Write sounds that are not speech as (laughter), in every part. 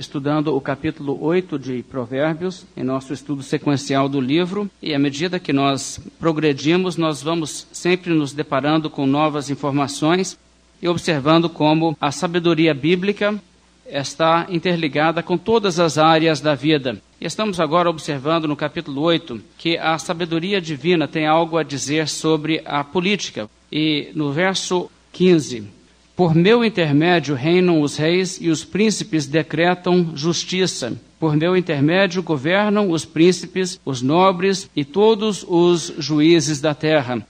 estudando o capítulo 8 de Provérbios, em nosso estudo sequencial do livro, e à medida que nós progredimos, nós vamos sempre nos deparando com novas informações e observando como a sabedoria bíblica está interligada com todas as áreas da vida. E estamos agora observando no capítulo 8 que a sabedoria divina tem algo a dizer sobre a política. E no verso 15, por meu intermédio reinam os reis e os príncipes decretam justiça. Por meu intermédio governam os príncipes, os nobres e todos os juízes da terra.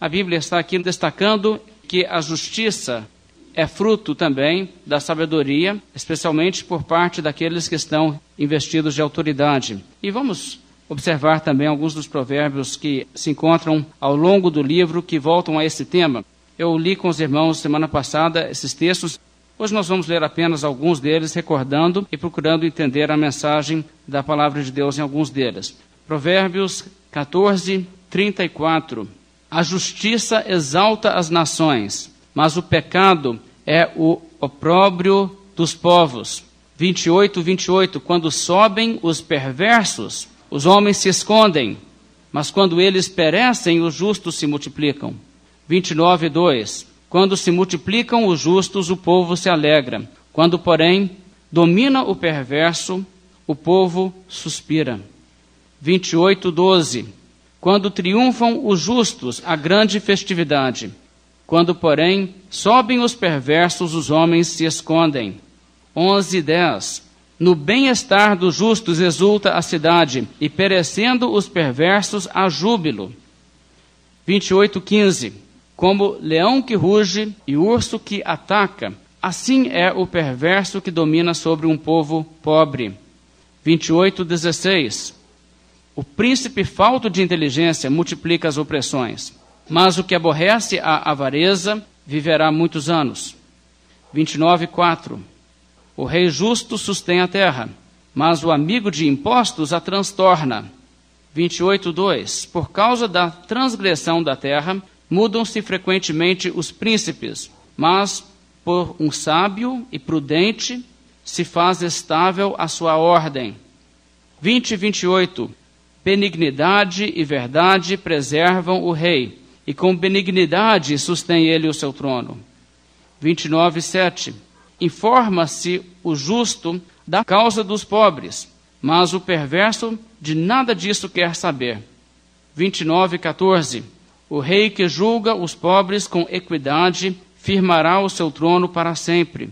A Bíblia está aqui destacando que a justiça é fruto também da sabedoria, especialmente por parte daqueles que estão investidos de autoridade. E vamos observar também alguns dos provérbios que se encontram ao longo do livro que voltam a esse tema. Eu li com os irmãos semana passada esses textos. Hoje nós vamos ler apenas alguns deles, recordando e procurando entender a mensagem da palavra de Deus em alguns deles. Provérbios 14, 34. A justiça exalta as nações, mas o pecado é o opróbrio dos povos. 28, 28. Quando sobem os perversos, os homens se escondem, mas quando eles perecem, os justos se multiplicam. 29, 2. Quando se multiplicam os justos, o povo se alegra. Quando, porém, domina o perverso, o povo suspira. 28, 12. Quando triunfam os justos, a grande festividade. Quando, porém, sobem os perversos, os homens se escondem. 11, 10. No bem-estar dos justos exulta a cidade, e perecendo os perversos, há júbilo. 28, 15. Como leão que ruge e urso que ataca, assim é o perverso que domina sobre um povo pobre. 28, 16. O príncipe falto de inteligência multiplica as opressões, mas o que aborrece a avareza viverá muitos anos. 29, 4. O rei justo sustém a terra, mas o amigo de impostos a transtorna. 28, 2. Por causa da transgressão da terra, Mudam-se frequentemente os príncipes, mas por um sábio e prudente se faz estável a sua ordem. 20 e 28. Benignidade e verdade preservam o rei, e com benignidade sustém ele o seu trono. 29 7. Informa-se o justo da causa dos pobres, mas o perverso de nada disso quer saber. 29 14. O rei que julga os pobres com equidade firmará o seu trono para sempre.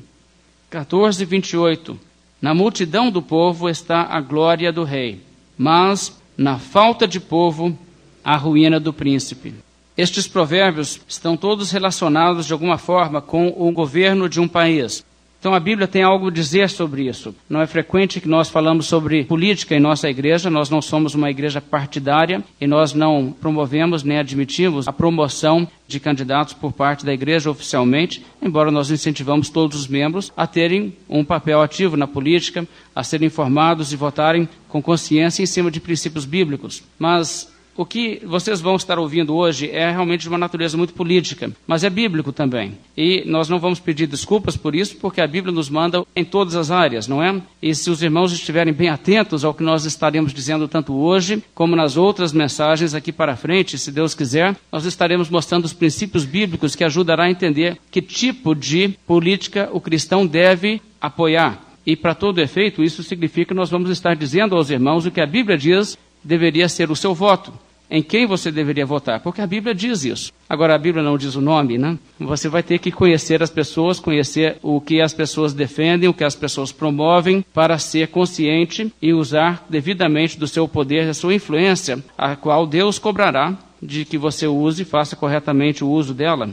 14, 28. Na multidão do povo está a glória do rei, mas na falta de povo, a ruína do príncipe. Estes provérbios estão todos relacionados de alguma forma com o governo de um país. Então a Bíblia tem algo a dizer sobre isso. Não é frequente que nós falamos sobre política em nossa igreja, nós não somos uma igreja partidária e nós não promovemos nem admitimos a promoção de candidatos por parte da igreja oficialmente, embora nós incentivamos todos os membros a terem um papel ativo na política, a serem informados e votarem com consciência em cima de princípios bíblicos. Mas o que vocês vão estar ouvindo hoje é realmente de uma natureza muito política, mas é bíblico também. E nós não vamos pedir desculpas por isso, porque a Bíblia nos manda em todas as áreas, não é? E se os irmãos estiverem bem atentos ao que nós estaremos dizendo tanto hoje, como nas outras mensagens aqui para frente, se Deus quiser, nós estaremos mostrando os princípios bíblicos que ajudará a entender que tipo de política o cristão deve apoiar. E para todo efeito, isso significa que nós vamos estar dizendo aos irmãos o que a Bíblia diz deveria ser o seu voto em quem você deveria votar, porque a Bíblia diz isso. Agora, a Bíblia não diz o nome, né? Você vai ter que conhecer as pessoas, conhecer o que as pessoas defendem, o que as pessoas promovem, para ser consciente e usar devidamente do seu poder, da sua influência, a qual Deus cobrará de que você use e faça corretamente o uso dela.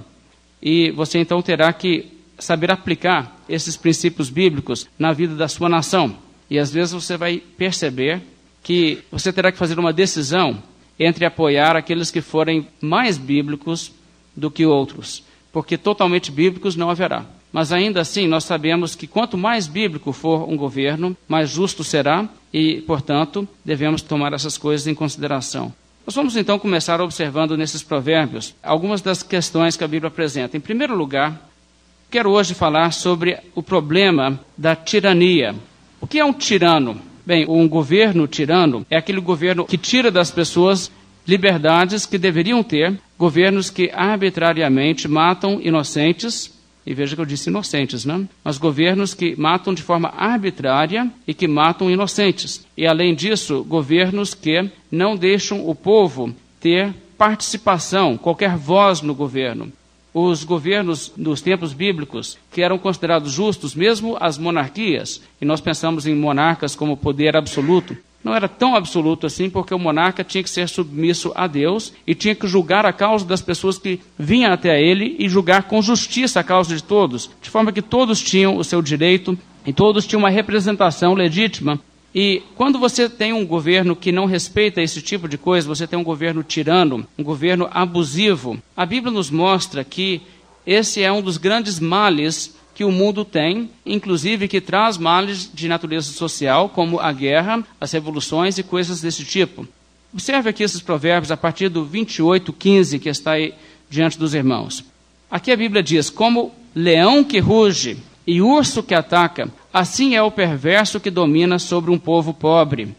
E você então terá que saber aplicar esses princípios bíblicos na vida da sua nação. E às vezes você vai perceber que você terá que fazer uma decisão entre apoiar aqueles que forem mais bíblicos do que outros, porque totalmente bíblicos não haverá. Mas ainda assim, nós sabemos que quanto mais bíblico for um governo, mais justo será e, portanto, devemos tomar essas coisas em consideração. Nós vamos então começar observando nesses provérbios algumas das questões que a Bíblia apresenta. Em primeiro lugar, quero hoje falar sobre o problema da tirania. O que é um tirano? Bem, um governo tirano é aquele governo que tira das pessoas liberdades que deveriam ter, governos que arbitrariamente matam inocentes, e veja que eu disse inocentes, né? Mas governos que matam de forma arbitrária e que matam inocentes. E além disso, governos que não deixam o povo ter participação, qualquer voz no governo. Os governos dos tempos bíblicos, que eram considerados justos, mesmo as monarquias, e nós pensamos em monarcas como poder absoluto, não era tão absoluto assim, porque o monarca tinha que ser submisso a Deus e tinha que julgar a causa das pessoas que vinham até ele e julgar com justiça a causa de todos, de forma que todos tinham o seu direito e todos tinham uma representação legítima. E quando você tem um governo que não respeita esse tipo de coisa, você tem um governo tirano, um governo abusivo, a Bíblia nos mostra que esse é um dos grandes males que o mundo tem, inclusive que traz males de natureza social, como a guerra, as revoluções e coisas desse tipo. Observe aqui esses provérbios a partir do 28, 15, que está aí diante dos irmãos. Aqui a Bíblia diz: Como leão que ruge e urso que ataca, assim é o perverso que domina sobre um povo pobre.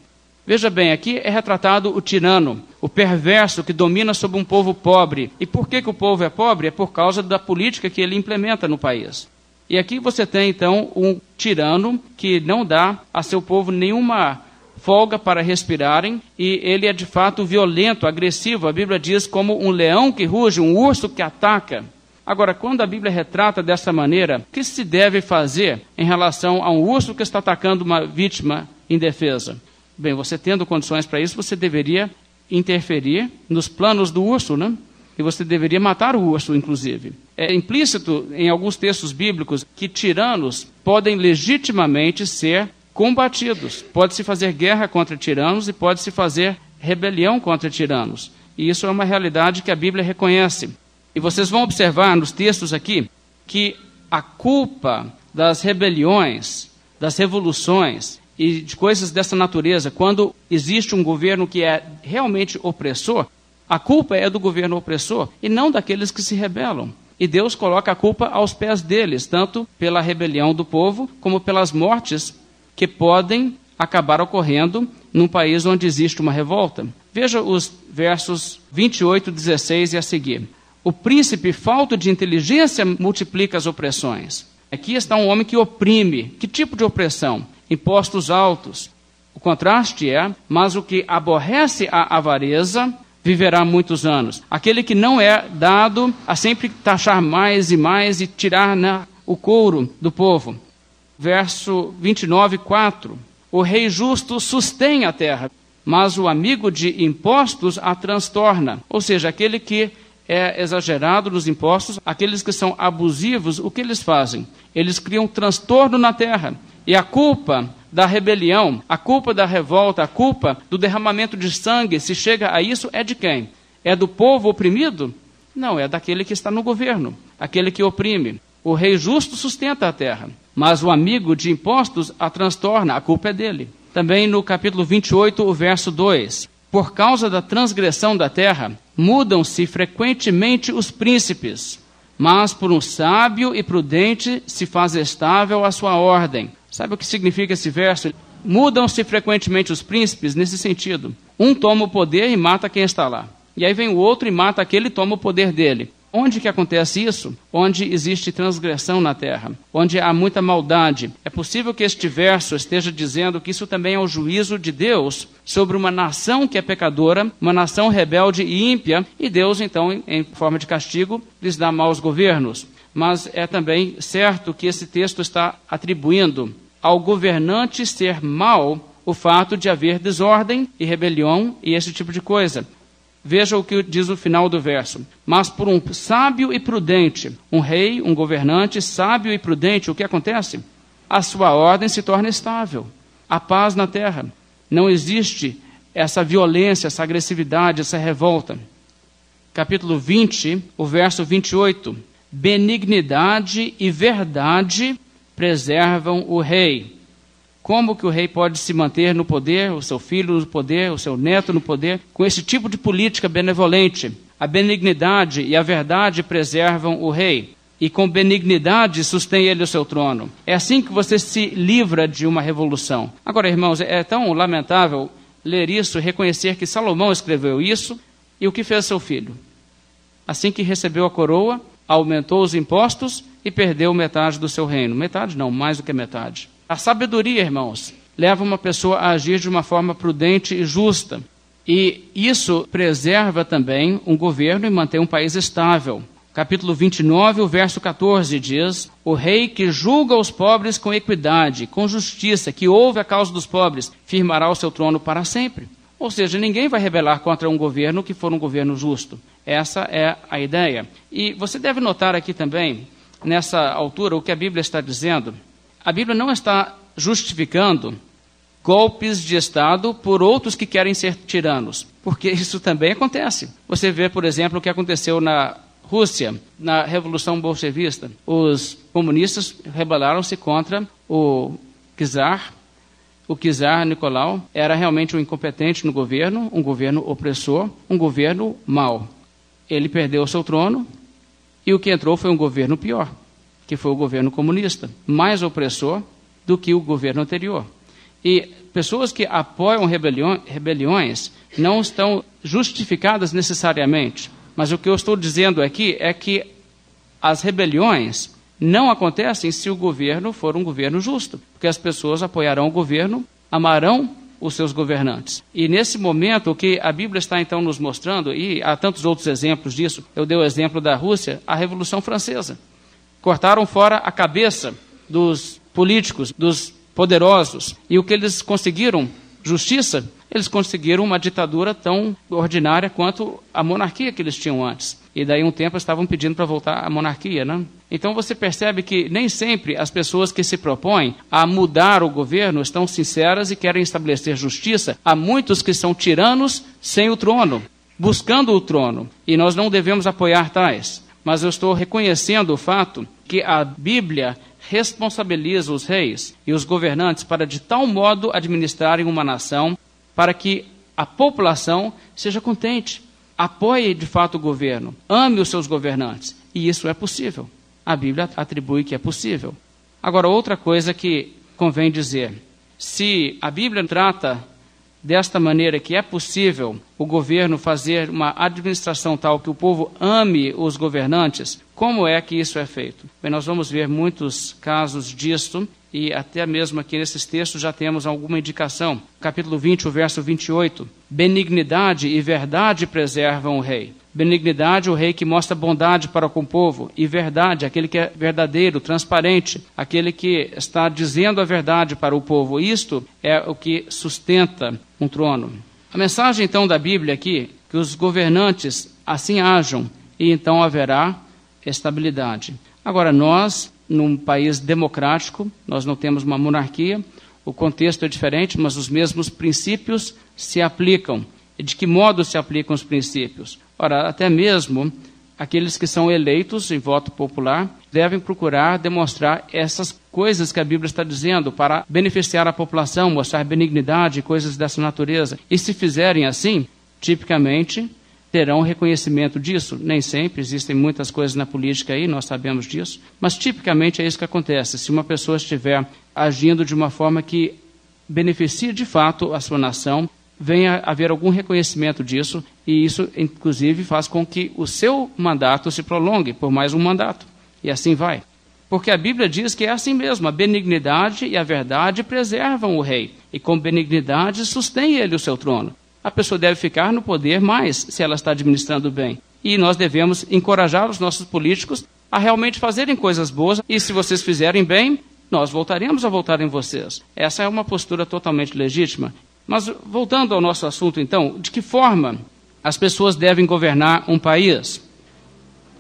Veja bem, aqui é retratado o tirano, o perverso que domina sobre um povo pobre. E por que, que o povo é pobre? É por causa da política que ele implementa no país. E aqui você tem então um tirano que não dá a seu povo nenhuma folga para respirarem, e ele é de fato violento, agressivo. A Bíblia diz como um leão que ruge, um urso que ataca. Agora, quando a Bíblia retrata dessa maneira, o que se deve fazer em relação a um urso que está atacando uma vítima indefesa? Bem, você tendo condições para isso, você deveria interferir nos planos do urso, né? E você deveria matar o urso, inclusive. É implícito em alguns textos bíblicos que tiranos podem legitimamente ser combatidos. Pode-se fazer guerra contra tiranos e pode-se fazer rebelião contra tiranos. E isso é uma realidade que a Bíblia reconhece. E vocês vão observar nos textos aqui que a culpa das rebeliões, das revoluções e de coisas dessa natureza, quando existe um governo que é realmente opressor, a culpa é do governo opressor e não daqueles que se rebelam. E Deus coloca a culpa aos pés deles, tanto pela rebelião do povo, como pelas mortes que podem acabar ocorrendo num país onde existe uma revolta. Veja os versos 28, 16 e a seguir. O príncipe, falto de inteligência, multiplica as opressões. Aqui está um homem que oprime. Que tipo de opressão? Impostos altos. O contraste é, mas o que aborrece a avareza viverá muitos anos. Aquele que não é dado a sempre taxar mais e mais e tirar né, o couro do povo. Verso 29, 4. O rei justo sustém a terra, mas o amigo de impostos a transtorna. Ou seja, aquele que é exagerado nos impostos, aqueles que são abusivos, o que eles fazem? Eles criam transtorno na terra. E a culpa da rebelião, a culpa da revolta, a culpa do derramamento de sangue, se chega a isso, é de quem? É do povo oprimido? Não, é daquele que está no governo, aquele que oprime. O rei justo sustenta a terra, mas o amigo de impostos a transtorna, a culpa é dele. Também no capítulo 28, o verso 2. Por causa da transgressão da terra, mudam-se frequentemente os príncipes, mas por um sábio e prudente se faz estável a sua ordem. Sabe o que significa esse verso? Mudam-se frequentemente os príncipes nesse sentido. Um toma o poder e mata quem está lá. E aí vem o outro e mata aquele e toma o poder dele. Onde que acontece isso? Onde existe transgressão na terra, onde há muita maldade. É possível que este verso esteja dizendo que isso também é o juízo de Deus sobre uma nação que é pecadora, uma nação rebelde e ímpia, e Deus, então, em forma de castigo, lhes dá maus governos. Mas é também certo que esse texto está atribuindo ao governante ser mau o fato de haver desordem e rebelião e esse tipo de coisa. Veja o que diz o final do verso. Mas por um sábio e prudente, um rei, um governante sábio e prudente, o que acontece? A sua ordem se torna estável. A paz na terra. Não existe essa violência, essa agressividade, essa revolta. Capítulo 20, o verso 28. Benignidade e verdade preservam o rei. Como que o rei pode se manter no poder, o seu filho no poder, o seu neto no poder, com esse tipo de política benevolente? A benignidade e a verdade preservam o rei. e com benignidade sustém ele o seu trono. É assim que você se livra de uma revolução. Agora, irmãos, é tão lamentável ler isso, reconhecer que Salomão escreveu isso e o que fez seu filho. Assim que recebeu a coroa, aumentou os impostos e perdeu metade do seu reino. Metade não, mais do que metade. A sabedoria, irmãos, leva uma pessoa a agir de uma forma prudente e justa. E isso preserva também um governo e mantém um país estável capítulo 29, o verso 14 diz: O rei que julga os pobres com equidade, com justiça, que ouve a causa dos pobres, firmará o seu trono para sempre. Ou seja, ninguém vai rebelar contra um governo que for um governo justo. Essa é a ideia. E você deve notar aqui também, nessa altura, o que a Bíblia está dizendo. A Bíblia não está justificando golpes de Estado por outros que querem ser tiranos, porque isso também acontece. Você vê, por exemplo, o que aconteceu na Rússia, na Revolução Bolchevista, os comunistas rebelaram-se contra o czar. O czar Nicolau era realmente um incompetente no governo, um governo opressor, um governo mau. Ele perdeu o seu trono e o que entrou foi um governo pior, que foi o governo comunista, mais opressor do que o governo anterior. E pessoas que apoiam rebeliões não estão justificadas necessariamente mas o que eu estou dizendo aqui é que as rebeliões não acontecem se o governo for um governo justo, porque as pessoas apoiarão o governo, amarão os seus governantes. E nesse momento, o que a Bíblia está então nos mostrando, e há tantos outros exemplos disso, eu dei o exemplo da Rússia, a Revolução Francesa. Cortaram fora a cabeça dos políticos, dos poderosos, e o que eles conseguiram justiça, eles conseguiram uma ditadura tão ordinária quanto a monarquia que eles tinham antes. E daí um tempo estavam pedindo para voltar à monarquia, né? Então você percebe que nem sempre as pessoas que se propõem a mudar o governo estão sinceras e querem estabelecer justiça. Há muitos que são tiranos sem o trono, buscando o trono, e nós não devemos apoiar tais. Mas eu estou reconhecendo o fato que a Bíblia responsabiliza os reis e os governantes para de tal modo administrarem uma nação para que a população seja contente, apoie de fato o governo, ame os seus governantes. E isso é possível. A Bíblia atribui que é possível. Agora, outra coisa que convém dizer: se a Bíblia trata desta maneira que é possível o governo fazer uma administração tal que o povo ame os governantes, como é que isso é feito? Bem, nós vamos ver muitos casos disto e até mesmo aqui nesses textos já temos alguma indicação. Capítulo 20, o verso 28. Benignidade e verdade preservam o rei. Benignidade, o rei que mostra bondade para com o povo, e verdade, aquele que é verdadeiro, transparente, aquele que está dizendo a verdade para o povo. Isto é o que sustenta um trono. A mensagem então da Bíblia aqui, que os governantes assim ajam, e então haverá estabilidade. Agora, nós, num país democrático, nós não temos uma monarquia, o contexto é diferente, mas os mesmos princípios se aplicam. E de que modo se aplicam os princípios? Ora, até mesmo aqueles que são eleitos em voto popular devem procurar demonstrar essas coisas que a Bíblia está dizendo para beneficiar a população, mostrar benignidade coisas dessa natureza. E se fizerem assim, tipicamente terão reconhecimento disso. Nem sempre, existem muitas coisas na política aí, nós sabemos disso, mas tipicamente é isso que acontece. Se uma pessoa estiver agindo de uma forma que beneficie de fato a sua nação, venha haver algum reconhecimento disso, e isso, inclusive, faz com que o seu mandato se prolongue por mais um mandato. E assim vai. Porque a Bíblia diz que é assim mesmo: a benignidade e a verdade preservam o rei, e com benignidade sustém ele o seu trono a pessoa deve ficar no poder mais se ela está administrando bem. E nós devemos encorajar os nossos políticos a realmente fazerem coisas boas, e se vocês fizerem bem, nós voltaremos a votar em vocês. Essa é uma postura totalmente legítima. Mas voltando ao nosso assunto, então, de que forma as pessoas devem governar um país?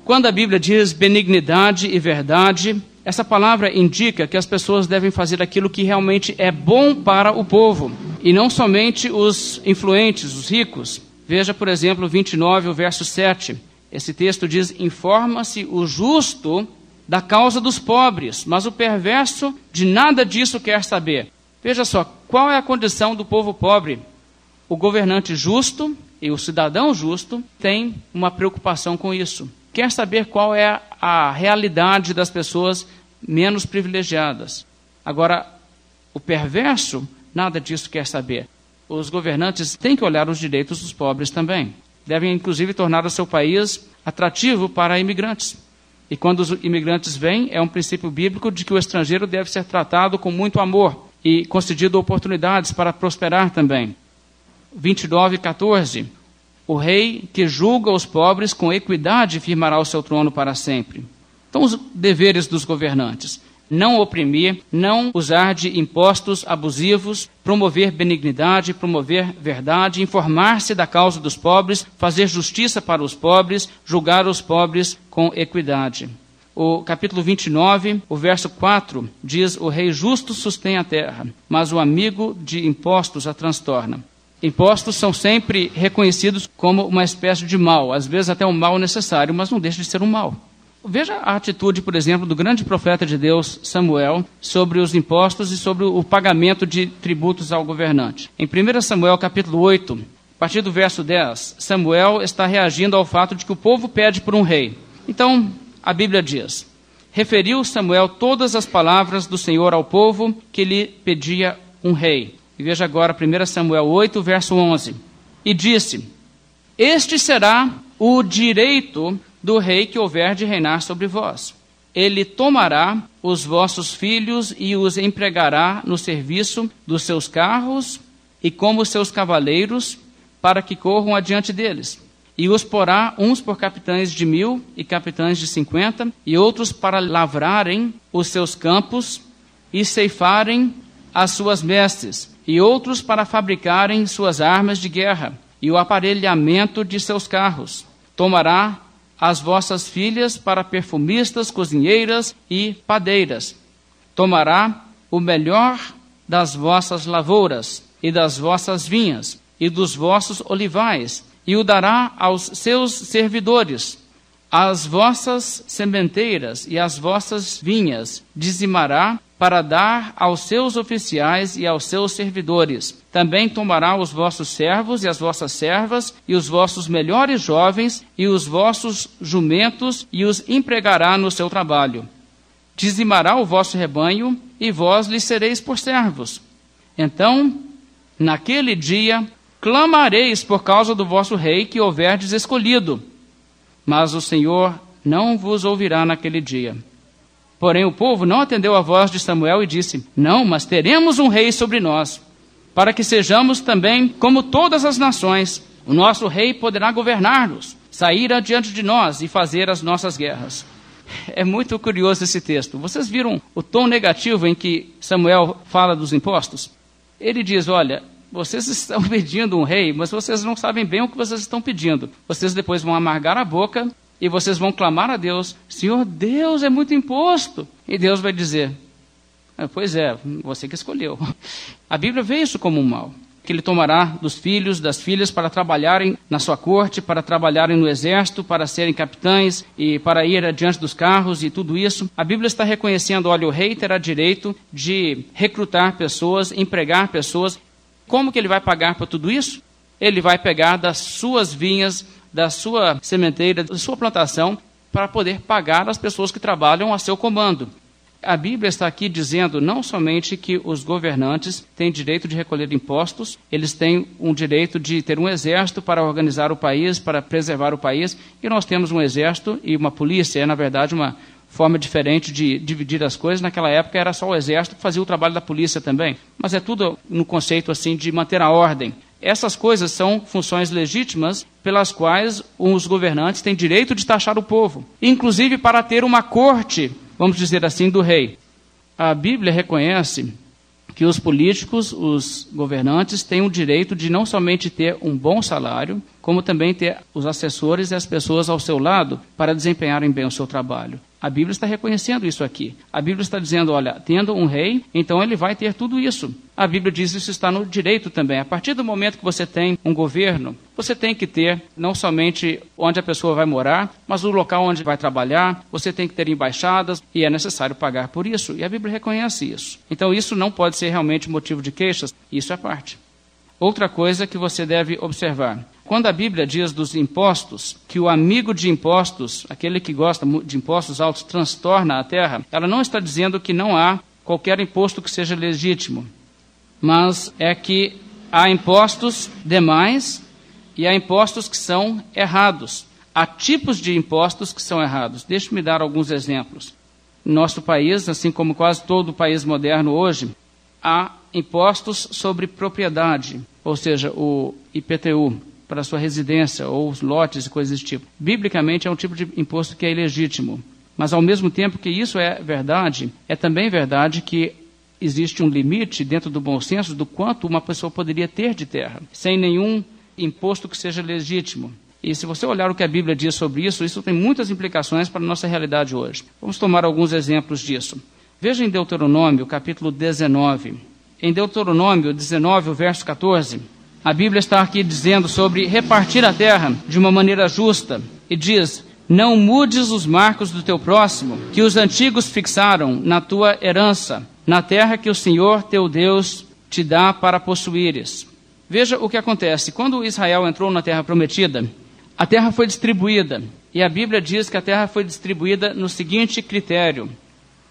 Quando a Bíblia diz benignidade e verdade, essa palavra indica que as pessoas devem fazer aquilo que realmente é bom para o povo, e não somente os influentes, os ricos. Veja, por exemplo, 29, o verso 7. Esse texto diz: Informa-se o justo da causa dos pobres, mas o perverso de nada disso quer saber. Veja só, qual é a condição do povo pobre? O governante justo e o cidadão justo têm uma preocupação com isso quer saber qual é a realidade das pessoas menos privilegiadas. Agora, o perverso nada disso quer saber. Os governantes têm que olhar os direitos dos pobres também. Devem, inclusive, tornar o seu país atrativo para imigrantes. E quando os imigrantes vêm, é um princípio bíblico de que o estrangeiro deve ser tratado com muito amor e concedido oportunidades para prosperar também. 29, 14. O rei que julga os pobres com equidade firmará o seu trono para sempre. Então, os deveres dos governantes: não oprimir, não usar de impostos abusivos, promover benignidade, promover verdade, informar-se da causa dos pobres, fazer justiça para os pobres, julgar os pobres com equidade. O capítulo 29, o verso 4 diz: O rei justo sustém a terra, mas o amigo de impostos a transtorna. Impostos são sempre reconhecidos como uma espécie de mal, às vezes até um mal necessário, mas não deixa de ser um mal. Veja a atitude, por exemplo, do grande profeta de Deus, Samuel, sobre os impostos e sobre o pagamento de tributos ao governante. Em 1 Samuel capítulo 8, a partir do verso 10, Samuel está reagindo ao fato de que o povo pede por um rei. Então, a Bíblia diz: Referiu Samuel todas as palavras do Senhor ao povo que lhe pedia um rei. E veja agora 1 Samuel 8, verso 11. E disse: Este será o direito do rei que houver de reinar sobre vós. Ele tomará os vossos filhos e os empregará no serviço dos seus carros e como seus cavaleiros, para que corram adiante deles. E os porá uns por capitães de mil e capitães de cinquenta, e outros para lavrarem os seus campos e ceifarem as suas mestes, e outros para fabricarem suas armas de guerra e o aparelhamento de seus carros. Tomará as vossas filhas para perfumistas, cozinheiras e padeiras. Tomará o melhor das vossas lavouras e das vossas vinhas e dos vossos olivais e o dará aos seus servidores. As vossas sementeiras e as vossas vinhas dizimará para dar aos seus oficiais e aos seus servidores. Também tomará os vossos servos e as vossas servas, e os vossos melhores jovens, e os vossos jumentos, e os empregará no seu trabalho. Dizimará o vosso rebanho, e vós lhe sereis por servos. Então, naquele dia, clamareis por causa do vosso rei que houverdes escolhido. Mas o Senhor não vos ouvirá naquele dia Porém, o povo não atendeu à voz de Samuel e disse: Não, mas teremos um rei sobre nós, para que sejamos também como todas as nações. O nosso rei poderá governar-nos, sair adiante de nós e fazer as nossas guerras. É muito curioso esse texto. Vocês viram o tom negativo em que Samuel fala dos impostos? Ele diz: Olha, vocês estão (laughs) pedindo um rei, mas vocês não sabem bem o que vocês estão pedindo. Vocês depois vão amargar a boca e vocês vão clamar a Deus: Senhor, Deus é muito imposto. E Deus vai dizer: ah, Pois é, você que escolheu. (laughs) A Bíblia vê isso como um mal. Que ele tomará dos filhos, das filhas, para trabalharem na sua corte, para trabalharem no exército, para serem capitães e para ir adiante dos carros e tudo isso. A Bíblia está reconhecendo: olha, o rei terá direito de recrutar pessoas, empregar pessoas. Como que ele vai pagar por tudo isso? Ele vai pegar das suas vinhas da sua sementeira, da sua plantação, para poder pagar as pessoas que trabalham a seu comando. A Bíblia está aqui dizendo não somente que os governantes têm direito de recolher impostos, eles têm um direito de ter um exército para organizar o país, para preservar o país, e nós temos um exército e uma polícia, é na verdade uma forma diferente de dividir as coisas. Naquela época era só o exército que fazia o trabalho da polícia também, mas é tudo no conceito assim de manter a ordem. Essas coisas são funções legítimas pelas quais os governantes têm direito de taxar o povo, inclusive para ter uma corte, vamos dizer assim, do rei. A Bíblia reconhece que os políticos, os governantes, têm o direito de não somente ter um bom salário, como também ter os assessores e as pessoas ao seu lado para desempenharem bem o seu trabalho. A Bíblia está reconhecendo isso aqui. A Bíblia está dizendo, olha, tendo um rei, então ele vai ter tudo isso. A Bíblia diz isso está no direito também. A partir do momento que você tem um governo, você tem que ter não somente onde a pessoa vai morar, mas o local onde vai trabalhar, você tem que ter embaixadas e é necessário pagar por isso. E a Bíblia reconhece isso. Então isso não pode ser realmente motivo de queixas, isso é parte. Outra coisa que você deve observar: Quando a Bíblia diz dos impostos, que o amigo de impostos, aquele que gosta de impostos altos, transtorna a terra, ela não está dizendo que não há qualquer imposto que seja legítimo, mas é que há impostos demais e há impostos que são errados. Há tipos de impostos que são errados. Deixe-me dar alguns exemplos. No nosso país, assim como quase todo o país moderno hoje, há impostos sobre propriedade, ou seja, o IPTU, para sua residência, ou lotes e coisas desse tipo. Biblicamente é um tipo de imposto que é ilegítimo. Mas ao mesmo tempo que isso é verdade, é também verdade que existe um limite dentro do bom senso do quanto uma pessoa poderia ter de terra, sem nenhum imposto que seja legítimo. E se você olhar o que a Bíblia diz sobre isso, isso tem muitas implicações para a nossa realidade hoje. Vamos tomar alguns exemplos disso. Veja em Deuteronômio, capítulo 19. Em Deuteronômio 19, o verso 14, a Bíblia está aqui dizendo sobre repartir a terra de uma maneira justa. E diz: Não mudes os marcos do teu próximo, que os antigos fixaram na tua herança, na terra que o Senhor teu Deus te dá para possuíres. Veja o que acontece. Quando Israel entrou na terra prometida, a terra foi distribuída. E a Bíblia diz que a terra foi distribuída no seguinte critério: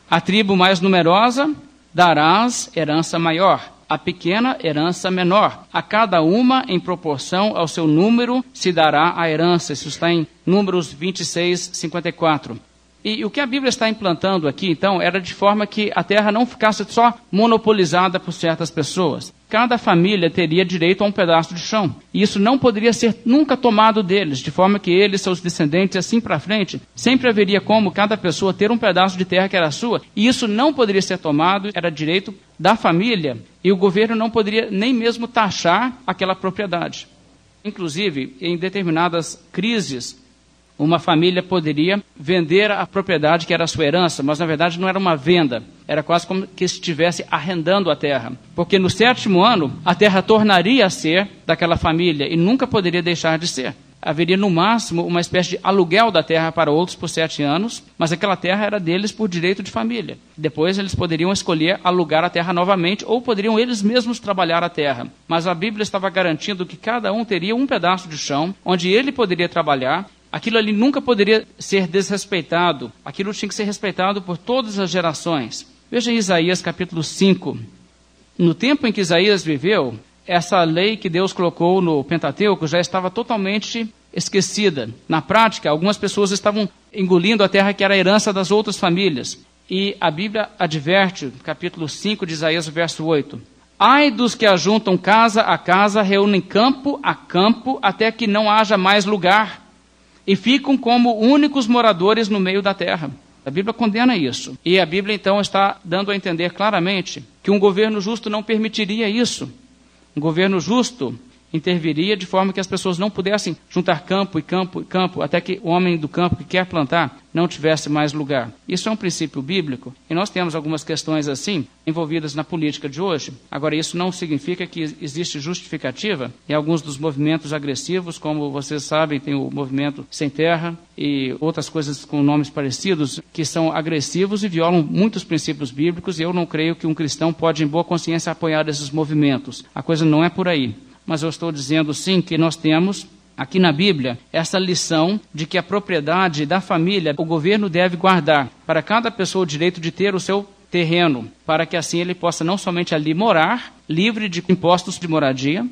a tribo mais numerosa darás herança maior, a pequena herança menor. A cada uma, em proporção ao seu número, se dará a herança. Isso está em Números 26, 54. E o que a Bíblia está implantando aqui, então, era de forma que a terra não ficasse só monopolizada por certas pessoas. Cada família teria direito a um pedaço de chão. E isso não poderia ser nunca tomado deles, de forma que eles, seus descendentes, assim para frente, sempre haveria como cada pessoa ter um pedaço de terra que era sua. E isso não poderia ser tomado, era direito da família. E o governo não poderia nem mesmo taxar aquela propriedade. Inclusive, em determinadas crises, uma família poderia vender a propriedade que era sua herança, mas na verdade não era uma venda, era quase como que estivesse arrendando a terra. Porque no sétimo ano, a terra tornaria a ser daquela família e nunca poderia deixar de ser. Haveria no máximo uma espécie de aluguel da terra para outros por sete anos, mas aquela terra era deles por direito de família. Depois eles poderiam escolher alugar a terra novamente ou poderiam eles mesmos trabalhar a terra. Mas a Bíblia estava garantindo que cada um teria um pedaço de chão onde ele poderia trabalhar Aquilo ali nunca poderia ser desrespeitado. Aquilo tinha que ser respeitado por todas as gerações. Veja Isaías capítulo 5. No tempo em que Isaías viveu, essa lei que Deus colocou no Pentateuco já estava totalmente esquecida. Na prática, algumas pessoas estavam engolindo a terra que era a herança das outras famílias. E a Bíblia adverte, capítulo 5 de Isaías, verso 8. Ai dos que ajuntam casa a casa, reúnem campo a campo, até que não haja mais lugar e ficam como únicos moradores no meio da terra. A Bíblia condena isso. E a Bíblia então está dando a entender claramente que um governo justo não permitiria isso. Um governo justo interviria de forma que as pessoas não pudessem juntar campo e campo e campo, até que o homem do campo que quer plantar não tivesse mais lugar. Isso é um princípio bíblico e nós temos algumas questões assim envolvidas na política de hoje. Agora, isso não significa que existe justificativa em alguns dos movimentos agressivos, como vocês sabem, tem o movimento Sem Terra e outras coisas com nomes parecidos, que são agressivos e violam muitos princípios bíblicos, e eu não creio que um cristão pode, em boa consciência, apoiar esses movimentos. A coisa não é por aí mas eu estou dizendo sim que nós temos aqui na Bíblia essa lição de que a propriedade da família o governo deve guardar para cada pessoa o direito de ter o seu terreno, para que assim ele possa não somente ali morar, livre de impostos de moradia,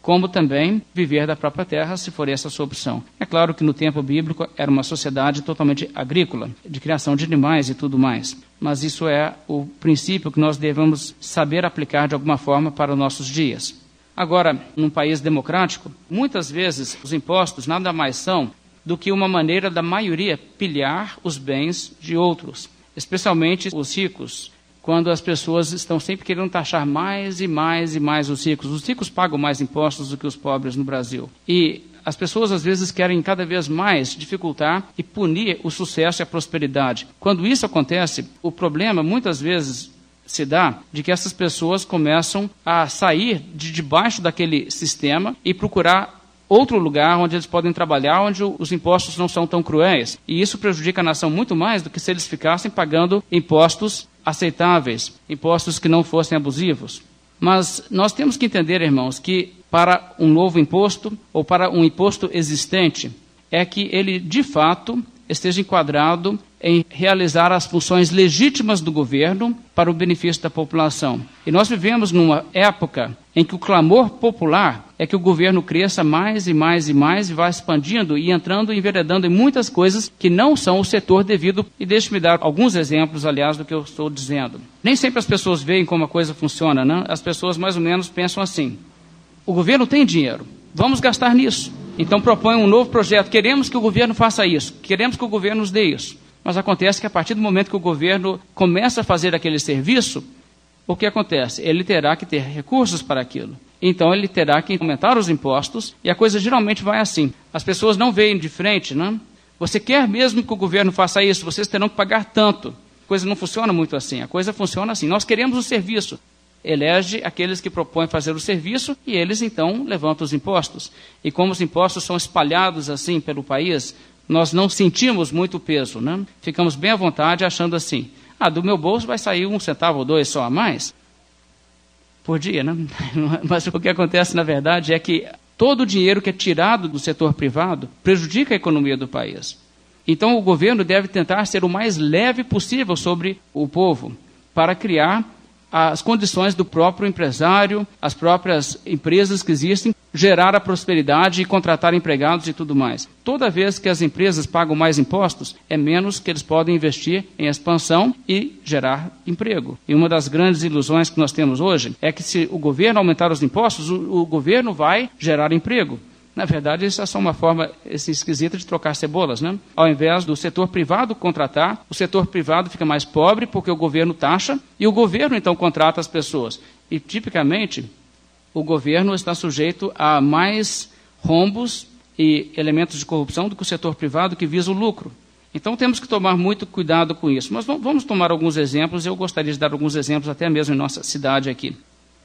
como também viver da própria terra, se for essa a sua opção. É claro que no tempo bíblico era uma sociedade totalmente agrícola, de criação de animais e tudo mais. Mas isso é o princípio que nós devemos saber aplicar de alguma forma para os nossos dias. Agora, num país democrático, muitas vezes os impostos nada mais são do que uma maneira da maioria pilhar os bens de outros, especialmente os ricos, quando as pessoas estão sempre querendo taxar mais e mais e mais os ricos. Os ricos pagam mais impostos do que os pobres no Brasil. E as pessoas às vezes querem cada vez mais dificultar e punir o sucesso e a prosperidade. Quando isso acontece, o problema muitas vezes se dá de que essas pessoas começam a sair de debaixo daquele sistema e procurar outro lugar onde eles podem trabalhar, onde os impostos não são tão cruéis. E isso prejudica a nação muito mais do que se eles ficassem pagando impostos aceitáveis, impostos que não fossem abusivos. Mas nós temos que entender, irmãos, que para um novo imposto ou para um imposto existente é que ele, de fato, esteja enquadrado em realizar as funções legítimas do governo para o benefício da população. E nós vivemos numa época em que o clamor popular é que o governo cresça mais e mais e mais e vá expandindo e entrando e enveredando em muitas coisas que não são o setor devido. E deixe-me dar alguns exemplos, aliás, do que eu estou dizendo. Nem sempre as pessoas veem como a coisa funciona, né? As pessoas mais ou menos pensam assim: o governo tem dinheiro, vamos gastar nisso. Então propõe um novo projeto. Queremos que o governo faça isso, queremos que o governo nos dê isso. Mas acontece que a partir do momento que o governo começa a fazer aquele serviço, o que acontece? Ele terá que ter recursos para aquilo. Então ele terá que aumentar os impostos e a coisa geralmente vai assim. As pessoas não veem de frente, não? Você quer mesmo que o governo faça isso, vocês terão que pagar tanto. A coisa não funciona muito assim. A coisa funciona assim. Nós queremos o serviço. Elege aqueles que propõem fazer o serviço e eles então levantam os impostos. E como os impostos são espalhados assim pelo país, nós não sentimos muito peso, né? Ficamos bem à vontade achando assim: ah, do meu bolso vai sair um centavo ou dois só a mais por dia, né? (laughs) Mas o que acontece na verdade é que todo o dinheiro que é tirado do setor privado prejudica a economia do país. Então o governo deve tentar ser o mais leve possível sobre o povo para criar as condições do próprio empresário, as próprias empresas que existem, gerar a prosperidade e contratar empregados e tudo mais. Toda vez que as empresas pagam mais impostos, é menos que eles podem investir em expansão e gerar emprego. E uma das grandes ilusões que nós temos hoje é que se o governo aumentar os impostos, o, o governo vai gerar emprego. Na verdade, isso é só uma forma esquisita de trocar cebolas, né? Ao invés do setor privado contratar, o setor privado fica mais pobre porque o governo taxa e o governo então contrata as pessoas. E tipicamente, o governo está sujeito a mais rombos e elementos de corrupção do que o setor privado que visa o lucro. Então temos que tomar muito cuidado com isso. Mas vamos tomar alguns exemplos, eu gostaria de dar alguns exemplos até mesmo em nossa cidade aqui.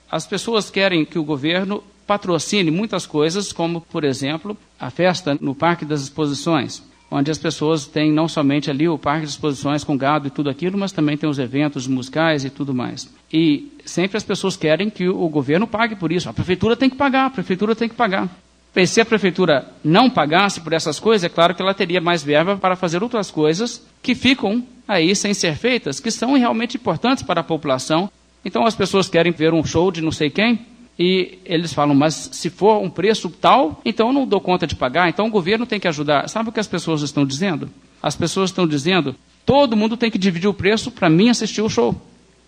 As pessoas querem que o governo patrocine muitas coisas, como, por exemplo, a festa no Parque das Exposições, onde as pessoas têm não somente ali o Parque das Exposições com gado e tudo aquilo, mas também tem os eventos musicais e tudo mais. E sempre as pessoas querem que o governo pague por isso. A prefeitura tem que pagar, a prefeitura tem que pagar. E se a prefeitura não pagasse por essas coisas, é claro que ela teria mais verba para fazer outras coisas que ficam aí sem ser feitas, que são realmente importantes para a população. Então as pessoas querem ver um show de não sei quem, e eles falam, mas se for um preço tal, então eu não dou conta de pagar, então o governo tem que ajudar. Sabe o que as pessoas estão dizendo? As pessoas estão dizendo, todo mundo tem que dividir o preço para mim assistir o show.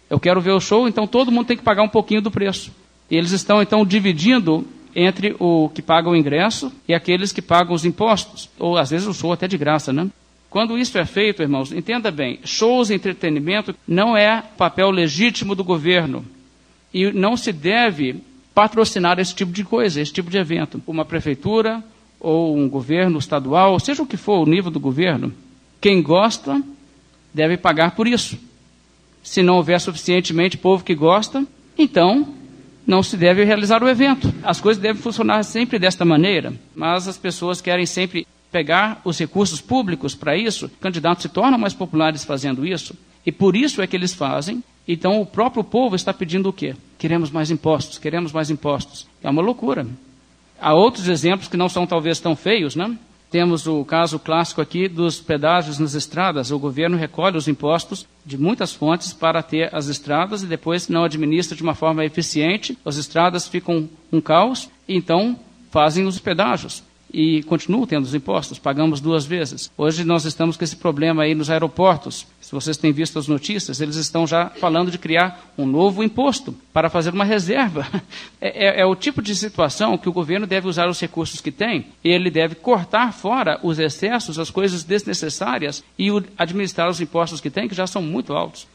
Eu quero ver o show, então todo mundo tem que pagar um pouquinho do preço. E eles estão então dividindo entre o que paga o ingresso e aqueles que pagam os impostos, ou às vezes o show até de graça, né? Quando isso é feito, irmãos, entenda bem, shows e entretenimento não é papel legítimo do governo. E não se deve patrocinar esse tipo de coisa, esse tipo de evento. Uma prefeitura ou um governo estadual, seja o que for o nível do governo, quem gosta deve pagar por isso. Se não houver suficientemente povo que gosta, então não se deve realizar o evento. As coisas devem funcionar sempre desta maneira, mas as pessoas querem sempre pegar os recursos públicos para isso. Candidatos se tornam mais populares fazendo isso, e por isso é que eles fazem então o próprio povo está pedindo o quê? Queremos mais impostos, queremos mais impostos. É uma loucura. Há outros exemplos que não são talvez tão feios, né? Temos o caso clássico aqui dos pedágios nas estradas. O governo recolhe os impostos de muitas fontes para ter as estradas e depois não administra de uma forma eficiente. As estradas ficam um caos e então fazem os pedágios e continuam tendo os impostos, pagamos duas vezes. Hoje nós estamos com esse problema aí nos aeroportos. Se vocês têm visto as notícias, eles estão já falando de criar um novo imposto para fazer uma reserva. (laughs) É, é, é o tipo de situação que o governo deve usar os recursos que tem ele deve cortar fora os excessos, as coisas desnecessárias e o, administrar os impostos que tem, que já são muito altos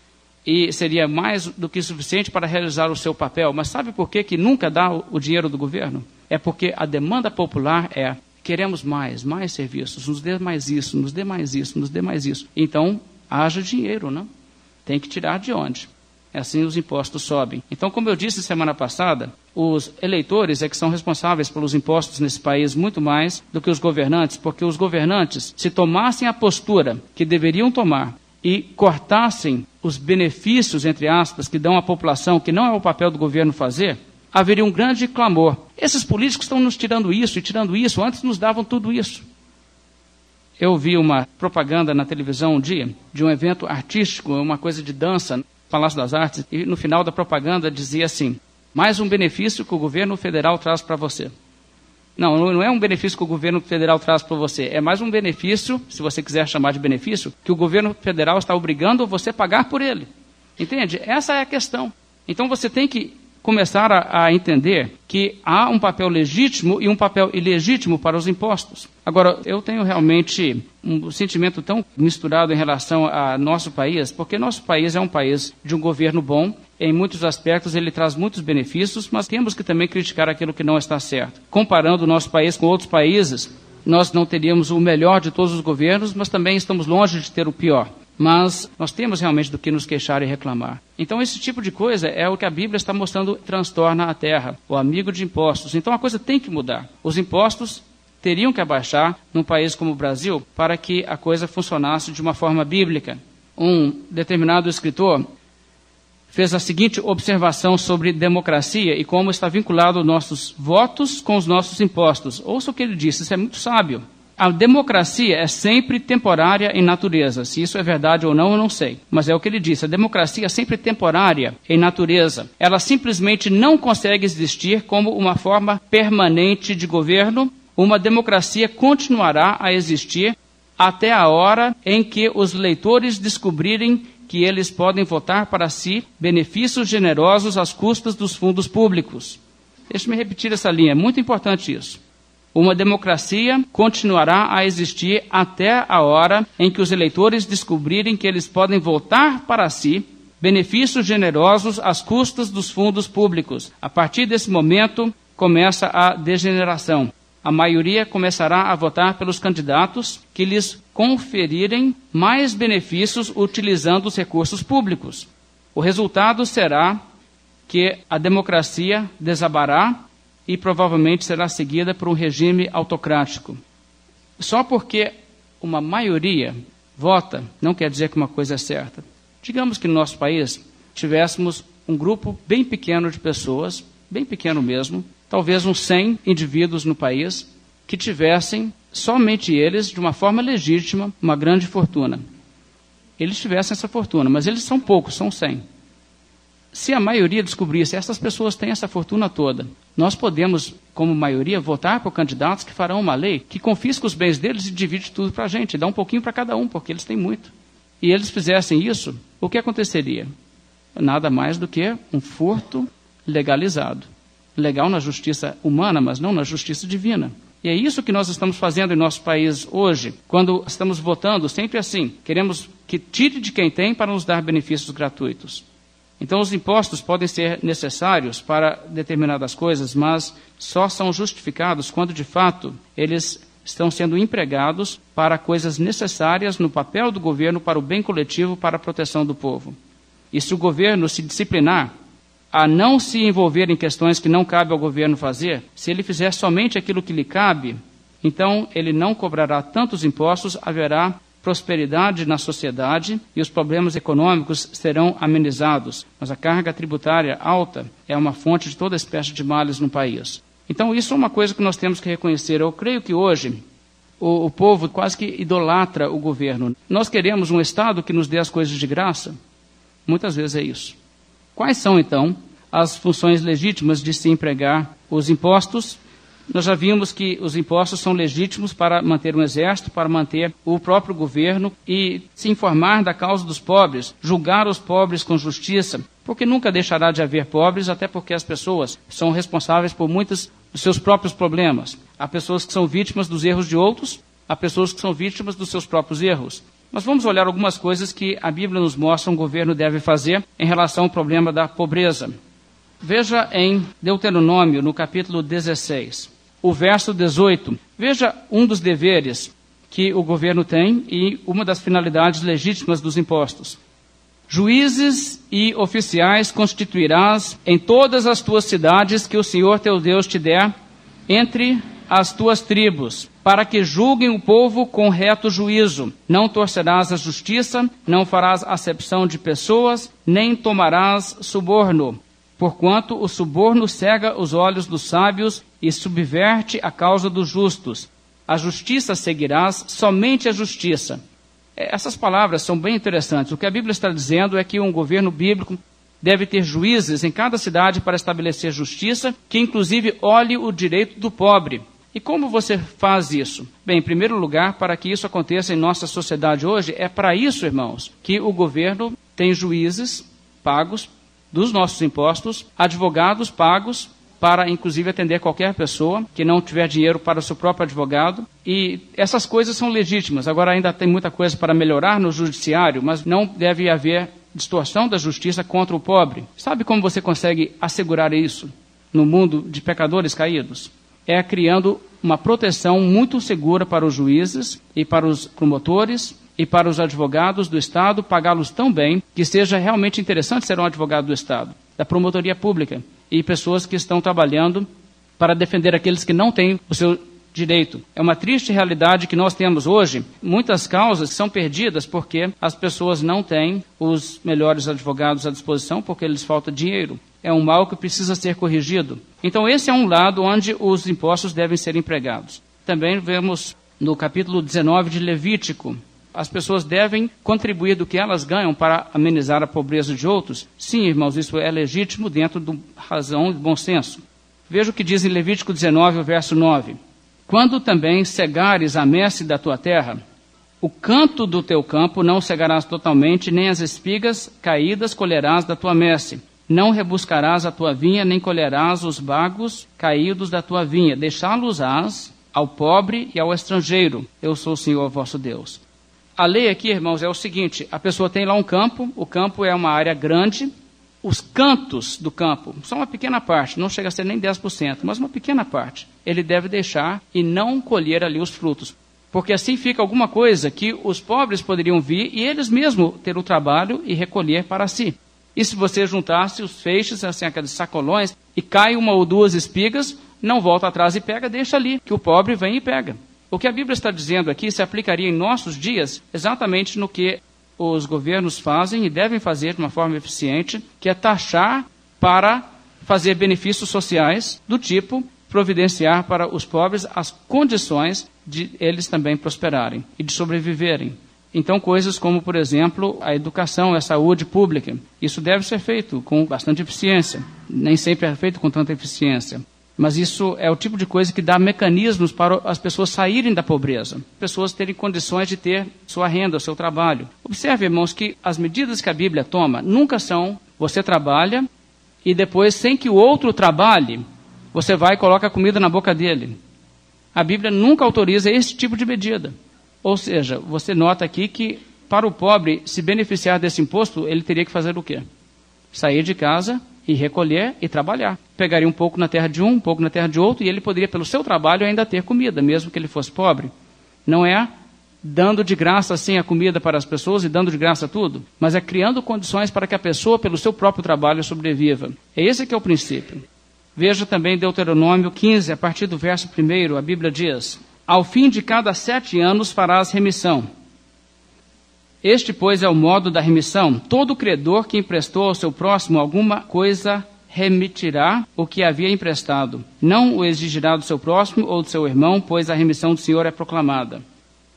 e seria mais do que suficiente para realizar o seu papel. Mas sabe por que, que nunca dá o dinheiro do governo? É porque a demanda popular é queremos mais, mais serviços, nos dê mais isso, nos dê mais isso, nos dê mais isso. Então, haja dinheiro, não? Tem que tirar de onde? Assim os impostos sobem. Então, como eu disse semana passada, os eleitores é que são responsáveis pelos impostos nesse país muito mais do que os governantes, porque os governantes, se tomassem a postura que deveriam tomar e cortassem os benefícios, entre aspas, que dão à população, que não é o papel do governo fazer, haveria um grande clamor. Esses políticos estão nos tirando isso e tirando isso, antes nos davam tudo isso. Eu vi uma propaganda na televisão um dia de um evento artístico, uma coisa de dança, Palácio das Artes, e no final da propaganda dizia assim: mais um benefício que o governo federal traz para você. Não, não é um benefício que o governo federal traz para você, é mais um benefício, se você quiser chamar de benefício, que o governo federal está obrigando você a pagar por ele. Entende? Essa é a questão. Então você tem que começar a, a, entender que há um papel legítimo e um papel ilegítimo para os impostos. Agora, eu tenho realmente um sentimento tão misturado em relação a nosso país, porque nosso país é um país de um governo bom, em muitos aspectos ele traz muitos benefícios, mas temos que também criticar aquilo que não está certo. Comparando o nosso país com outros países, nós não teríamos o melhor de todos os governos, mas também estamos longe de ter o pior mas nós temos realmente do que nos queixar e reclamar. Então, esse tipo de coisa é o que a Bíblia está mostrando transtorna a terra, o amigo de impostos. Então, a coisa tem que mudar. Os impostos teriam que abaixar num país como o Brasil para que a coisa funcionasse de uma forma bíblica. Um determinado escritor fez a seguinte observação sobre democracia e como está vinculado nossos votos com os nossos impostos. Ouça o que ele disse, isso é muito sábio. A democracia é sempre temporária em natureza. Se isso é verdade ou não, eu não sei. Mas é o que ele disse. A democracia é sempre temporária em natureza. Ela simplesmente não consegue existir como uma forma permanente de governo. Uma democracia continuará a existir até a hora em que os leitores descobrirem que eles podem votar para si benefícios generosos às custas dos fundos públicos. Deixe-me repetir essa linha, é muito importante isso. Uma democracia continuará a existir até a hora em que os eleitores descobrirem que eles podem votar para si benefícios generosos às custas dos fundos públicos. A partir desse momento, começa a degeneração. A maioria começará a votar pelos candidatos que lhes conferirem mais benefícios utilizando os recursos públicos. O resultado será que a democracia desabará e provavelmente será seguida por um regime autocrático. Só porque uma maioria vota não quer dizer que uma coisa é certa. Digamos que no nosso país tivéssemos um grupo bem pequeno de pessoas, bem pequeno mesmo, talvez uns 100 indivíduos no país, que tivessem, somente eles, de uma forma legítima, uma grande fortuna. Eles tivessem essa fortuna, mas eles são poucos, são 100 se a maioria descobrisse essas pessoas têm essa fortuna toda, nós podemos, como maioria, votar por candidatos que farão uma lei que confisca os bens deles e divide tudo para a gente, dá um pouquinho para cada um, porque eles têm muito. E eles fizessem isso, o que aconteceria? Nada mais do que um furto legalizado. Legal na justiça humana, mas não na justiça divina. E é isso que nós estamos fazendo em nosso país hoje, quando estamos votando sempre assim. Queremos que tire de quem tem para nos dar benefícios gratuitos. Então, os impostos podem ser necessários para determinadas coisas, mas só são justificados quando, de fato, eles estão sendo empregados para coisas necessárias no papel do governo para o bem coletivo, para a proteção do povo. E se o governo se disciplinar a não se envolver em questões que não cabe ao governo fazer, se ele fizer somente aquilo que lhe cabe, então ele não cobrará tantos impostos, haverá prosperidade na sociedade e os problemas econômicos serão amenizados. Mas a carga tributária alta é uma fonte de toda espécie de males no país. Então, isso é uma coisa que nós temos que reconhecer. Eu creio que hoje o, o povo quase que idolatra o governo. Nós queremos um Estado que nos dê as coisas de graça? Muitas vezes é isso. Quais são, então, as funções legítimas de se empregar os impostos nós já vimos que os impostos são legítimos para manter um exército, para manter o próprio governo e se informar da causa dos pobres, julgar os pobres com justiça, porque nunca deixará de haver pobres, até porque as pessoas são responsáveis por muitos dos seus próprios problemas. Há pessoas que são vítimas dos erros de outros, há pessoas que são vítimas dos seus próprios erros. Mas vamos olhar algumas coisas que a Bíblia nos mostra um governo deve fazer em relação ao problema da pobreza. Veja em Deuteronômio, no capítulo 16 o verso 18. Veja um dos deveres que o governo tem e uma das finalidades legítimas dos impostos. Juízes e oficiais constituirás em todas as tuas cidades que o Senhor teu Deus te der, entre as tuas tribos, para que julguem o povo com reto juízo. Não torcerás a justiça, não farás acepção de pessoas, nem tomarás suborno. Porquanto o suborno cega os olhos dos sábios e subverte a causa dos justos. A justiça seguirás, somente a justiça. É, essas palavras são bem interessantes. O que a Bíblia está dizendo é que um governo bíblico deve ter juízes em cada cidade para estabelecer justiça, que inclusive olhe o direito do pobre. E como você faz isso? Bem, em primeiro lugar, para que isso aconteça em nossa sociedade hoje, é para isso, irmãos, que o governo tem juízes pagos dos nossos impostos, advogados pagos para inclusive atender qualquer pessoa que não tiver dinheiro para o seu próprio advogado. E essas coisas são legítimas. Agora ainda tem muita coisa para melhorar no judiciário, mas não deve haver distorção da justiça contra o pobre. Sabe como você consegue assegurar isso no mundo de pecadores caídos? É criando uma proteção muito segura para os juízes e para os promotores e para os advogados do Estado, pagá-los tão bem que seja realmente interessante ser um advogado do Estado, da promotoria pública e pessoas que estão trabalhando para defender aqueles que não têm o seu direito. É uma triste realidade que nós temos hoje. Muitas causas são perdidas porque as pessoas não têm os melhores advogados à disposição porque lhes falta dinheiro. É um mal que precisa ser corrigido. Então, esse é um lado onde os impostos devem ser empregados. Também vemos no capítulo 19 de Levítico. As pessoas devem contribuir do que elas ganham para amenizar a pobreza de outros? Sim, irmãos, isso é legítimo dentro da razão e do bom senso. Veja o que diz em Levítico 19, verso 9. Quando também cegares a messe da tua terra, o canto do teu campo não cegarás totalmente, nem as espigas caídas colherás da tua messe. Não rebuscarás a tua vinha, nem colherás os bagos caídos da tua vinha. Deixá-los-ás ao pobre e ao estrangeiro. Eu sou o Senhor vosso Deus. A lei aqui, irmãos, é o seguinte: a pessoa tem lá um campo, o campo é uma área grande, os cantos do campo, são uma pequena parte, não chega a ser nem 10%, mas uma pequena parte, ele deve deixar e não colher ali os frutos. Porque assim fica alguma coisa que os pobres poderiam vir e eles mesmos ter o trabalho e recolher para si. E se você juntasse os feixes, assim, aqueles sacolões, e cai uma ou duas espigas, não volta atrás e pega, deixa ali, que o pobre vem e pega. O que a Bíblia está dizendo aqui se aplicaria em nossos dias exatamente no que os governos fazem e devem fazer de uma forma eficiente, que é taxar para fazer benefícios sociais do tipo providenciar para os pobres as condições de eles também prosperarem e de sobreviverem. Então, coisas como, por exemplo, a educação, a saúde pública. Isso deve ser feito com bastante eficiência. Nem sempre é feito com tanta eficiência. Mas isso é o tipo de coisa que dá mecanismos para as pessoas saírem da pobreza, pessoas terem condições de ter sua renda, seu trabalho. Observe, irmãos, que as medidas que a Bíblia toma nunca são você trabalha e depois, sem que o outro trabalhe, você vai e coloca a comida na boca dele. A Bíblia nunca autoriza esse tipo de medida. Ou seja, você nota aqui que para o pobre se beneficiar desse imposto, ele teria que fazer o quê? Sair de casa e recolher e trabalhar. Pegaria um pouco na terra de um, um pouco na terra de outro, e ele poderia, pelo seu trabalho, ainda ter comida, mesmo que ele fosse pobre. Não é dando de graça assim a comida para as pessoas e dando de graça tudo, mas é criando condições para que a pessoa, pelo seu próprio trabalho, sobreviva. É esse que é o princípio. Veja também Deuteronômio 15, a partir do verso 1, a Bíblia diz: Ao fim de cada sete anos farás remissão este, pois, é o modo da remissão. Todo credor que emprestou ao seu próximo alguma coisa remitirá o que havia emprestado. Não o exigirá do seu próximo ou do seu irmão, pois a remissão do Senhor é proclamada.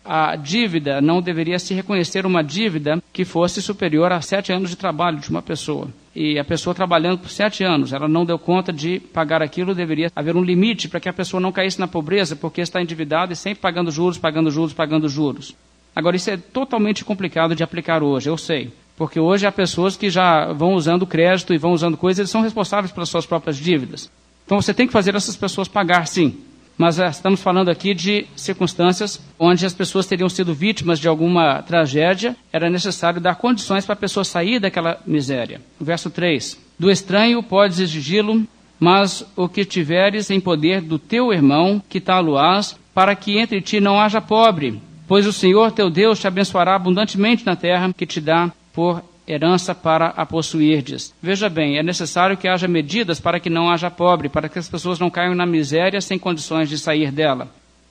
A dívida não deveria se reconhecer uma dívida que fosse superior a sete anos de trabalho de uma pessoa. E a pessoa trabalhando por sete anos, ela não deu conta de pagar aquilo, deveria haver um limite para que a pessoa não caísse na pobreza, porque está endividada e sempre pagando juros, pagando juros, pagando juros. Agora, isso é totalmente complicado de aplicar hoje, eu sei. Porque hoje há pessoas que já vão usando crédito e vão usando coisas, eles são responsáveis pelas suas próprias dívidas. Então você tem que fazer essas pessoas pagar, sim. Mas eh, estamos falando aqui de circunstâncias onde as pessoas teriam sido vítimas de alguma tragédia, era necessário dar condições para a pessoa sair daquela miséria. Verso 3: Do estranho podes exigi-lo, mas o que tiveres em poder do teu irmão, que tal-o-ás, para que entre ti não haja pobre, Pois o Senhor teu Deus te abençoará abundantemente na terra que te dá por herança para a possuirdes. Veja bem, é necessário que haja medidas para que não haja pobre, para que as pessoas não caiam na miséria sem condições de sair dela.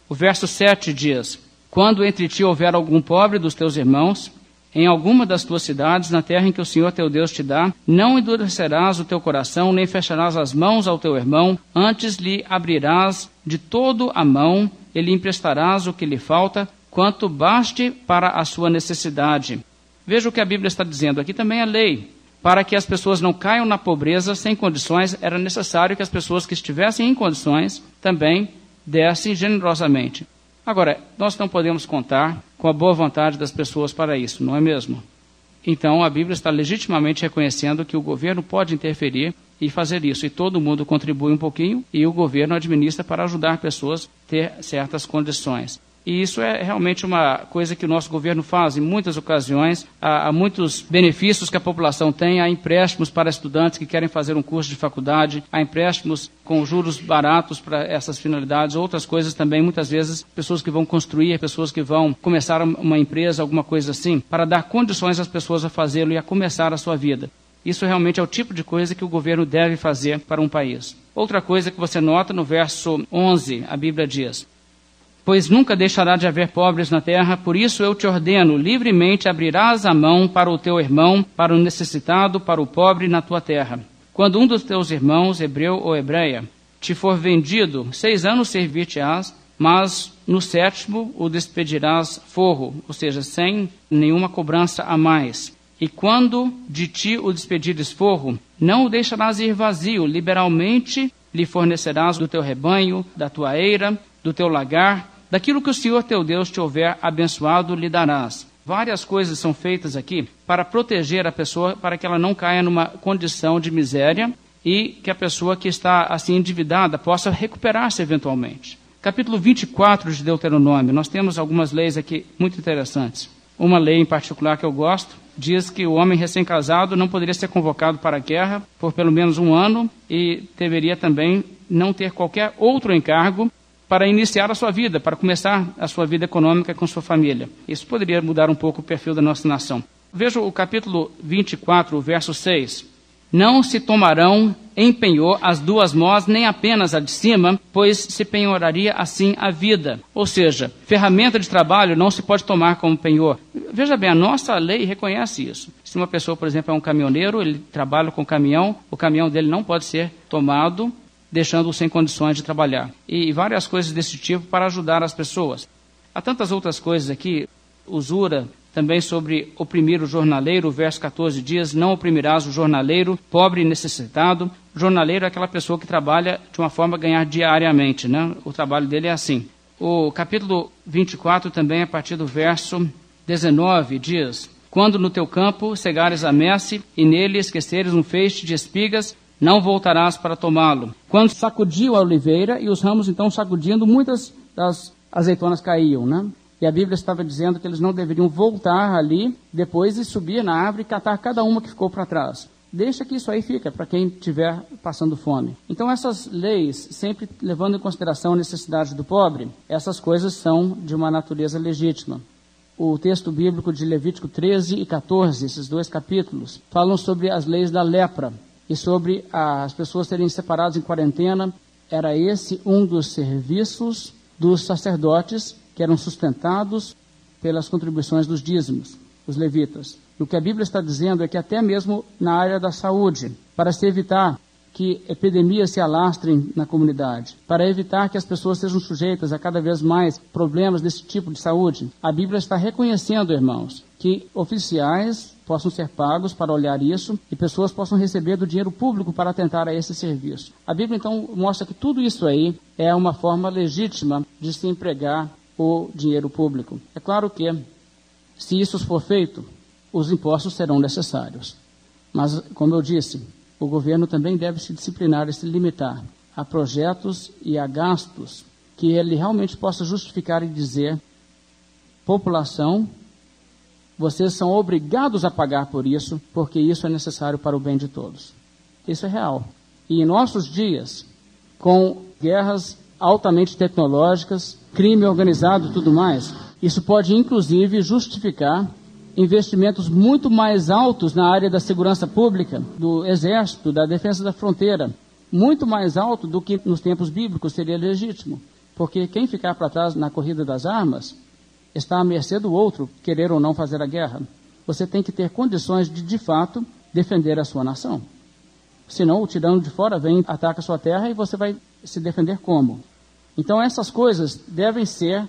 O verso 7 diz: Quando entre ti houver algum pobre dos teus irmãos, em alguma das tuas cidades, na terra em que o Senhor teu Deus te dá, não endurecerás o teu coração, nem fecharás as mãos ao teu irmão, antes lhe abrirás de todo a mão, e lhe emprestarás o que lhe falta, quanto baste para a sua necessidade. Veja o que a Bíblia está dizendo. Aqui também é lei. Para que as pessoas não caiam na pobreza sem condições, era necessário que as pessoas que estivessem em condições também dessem generosamente. Agora, nós não podemos contar com a boa vontade das pessoas para isso, não é mesmo? Então, a Bíblia está legitimamente reconhecendo que o governo pode interferir e fazer isso, e todo mundo contribui um pouquinho e o governo administra para ajudar pessoas a ter certas condições. E isso é realmente uma coisa que o nosso governo faz em muitas ocasiões. Há, há, muitos benefícios que a população tem. Há empréstimos para estudantes que querem fazer um curso de faculdade. Há empréstimos com juros baratos para essas finalidades. Outras coisas também, muitas vezes, pessoas que vão construir, pessoas que vão começar uma empresa, alguma coisa assim, para dar condições às pessoas a fazê-lo e a começar a sua vida. Isso realmente é o tipo de coisa que o governo deve fazer para um país. Outra coisa que você nota no verso 11, a Bíblia diz: pois nunca deixará de haver pobres na terra, por isso eu te ordeno, livremente abrirás a mão para o teu irmão, para o necessitado, para o pobre na tua terra. Quando um dos teus irmãos, hebreu ou hebreia, te for vendido, seis anos servir-te-ás, mas no sétimo o despedirás forro, ou seja, sem nenhuma cobrança a mais. E quando de ti o despedires forro, não o deixarás ir vazio, liberalmente lhe fornecerás do teu rebanho, da tua eira, do teu lagar, Daquilo que o Senhor teu Deus te houver abençoado, lhe darás. Várias coisas são feitas aqui para proteger a pessoa, para que ela não caia numa condição de miséria e que a pessoa que está assim endividada possa recuperar-se eventualmente. Capítulo 24 de Deuteronômio, nós temos algumas leis aqui muito interessantes. Uma lei em particular que eu gosto diz que o homem recém-casado não poderia ser convocado para a guerra por pelo menos um ano e deveria também não ter qualquer outro encargo para iniciar a sua vida, para começar a sua vida econômica com sua família. Isso poderia mudar um pouco o perfil da nossa nação. Veja o capítulo 24, verso 6. Não se tomarão em penhor as duas mãos, nem apenas a de cima, pois se penhoraria assim a vida. Ou seja, ferramenta de trabalho não se pode tomar como penhor. Veja bem, a nossa lei reconhece isso. Se uma pessoa, por exemplo, é um caminhoneiro, ele trabalha com caminhão, o caminhão dele não pode ser tomado deixando-o sem condições de trabalhar. E várias coisas desse tipo para ajudar as pessoas. Há tantas outras coisas aqui, usura, também sobre oprimir o jornaleiro, verso 14 diz: Não oprimirás o jornaleiro, pobre e necessitado. O jornaleiro é aquela pessoa que trabalha de uma forma a ganhar diariamente, né? O trabalho dele é assim. O capítulo 24, também, a partir do verso 19, diz: Quando no teu campo cegares a messe e nele esqueceres um feixe de espigas, não voltarás para tomá-lo. Quando sacudiu a oliveira e os ramos então sacudindo, muitas das azeitonas caíam, né? E a Bíblia estava dizendo que eles não deveriam voltar ali depois e subir na árvore e catar cada uma que ficou para trás. Deixa que isso aí fica para quem estiver passando fome. Então essas leis, sempre levando em consideração a necessidade do pobre, essas coisas são de uma natureza legítima. O texto bíblico de Levítico 13 e 14, esses dois capítulos, falam sobre as leis da lepra e sobre as pessoas serem separadas em quarentena. Era esse um dos serviços dos sacerdotes que eram sustentados pelas contribuições dos dízimos, os levitas. E o que a Bíblia está dizendo é que até mesmo na área da saúde, para se evitar que epidemias se alastrem na comunidade, para evitar que as pessoas sejam sujeitas a cada vez mais problemas desse tipo de saúde, a Bíblia está reconhecendo, irmãos, que oficiais possam ser pagos para olhar isso e pessoas possam receber do dinheiro público para atentar a esse serviço. A Bíblia então mostra que tudo isso aí é uma forma legítima de se empregar o dinheiro público. É claro que, se isso for feito, os impostos serão necessários. Mas, como eu disse, o governo também deve se disciplinar e se limitar a projetos e a gastos que ele realmente possa justificar e dizer: população vocês são obrigados a pagar por isso, porque isso é necessário para o bem de todos. Isso é real. E em nossos dias, com guerras altamente tecnológicas, crime organizado e tudo mais, isso pode inclusive justificar investimentos muito mais altos na área da segurança pública, do exército, da defesa da fronteira, muito mais alto do que nos tempos bíblicos seria legítimo. Porque quem ficar para trás na corrida das armas está à mercê do outro, querer ou não fazer a guerra. você tem que ter condições de, de fato, defender a sua nação. Senão, o tirano de fora vem, ataca a sua terra e você vai se defender como? Então, essas coisas devem ser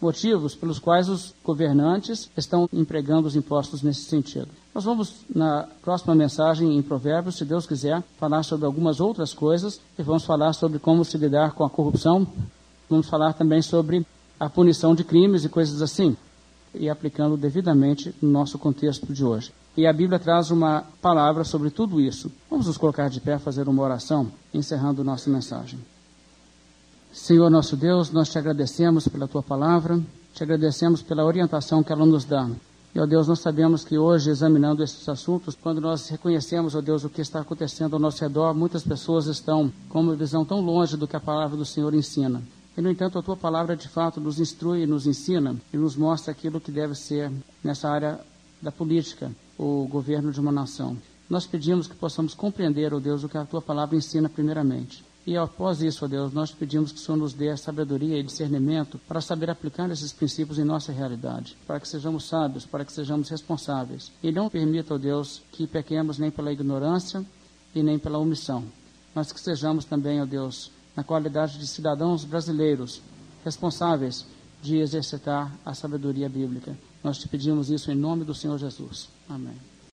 motivos pelos quais os governantes estão empregando os impostos nesse sentido. Nós vamos, na próxima mensagem em Provérbios, se Deus quiser, falar sobre algumas outras coisas e vamos falar sobre como se lidar com a corrupção. Vamos falar também sobre a punição de crimes e coisas assim, e aplicando devidamente no nosso contexto de hoje. E a Bíblia traz uma palavra sobre tudo isso. Vamos nos colocar de pé, fazer uma oração, encerrando nossa mensagem. Senhor nosso Deus, nós te agradecemos pela tua palavra, te agradecemos pela orientação que ela nos dá. E, ó Deus, nós sabemos que hoje, examinando esses assuntos, quando nós reconhecemos, ó Deus, o que está acontecendo ao nosso redor, muitas pessoas estão com uma visão tão longe do que a palavra do Senhor ensina. E, no entanto, a tua palavra de fato nos instrui nos ensina e nos mostra aquilo que deve ser nessa área da política, o governo de uma nação. Nós pedimos que possamos compreender, ó Deus, o que a tua palavra ensina primeiramente. E após isso, ó Deus, nós pedimos que o Senhor nos dê sabedoria e discernimento para saber aplicar esses princípios em nossa realidade, para que sejamos sábios, para que sejamos responsáveis. E não permita, ó Deus, que pequemos nem pela ignorância e nem pela omissão, mas que sejamos também, ó Deus, na qualidade de cidadãos brasileiros responsáveis de exercitar a sabedoria bíblica. Nós te pedimos isso em nome do Senhor Jesus. Amém.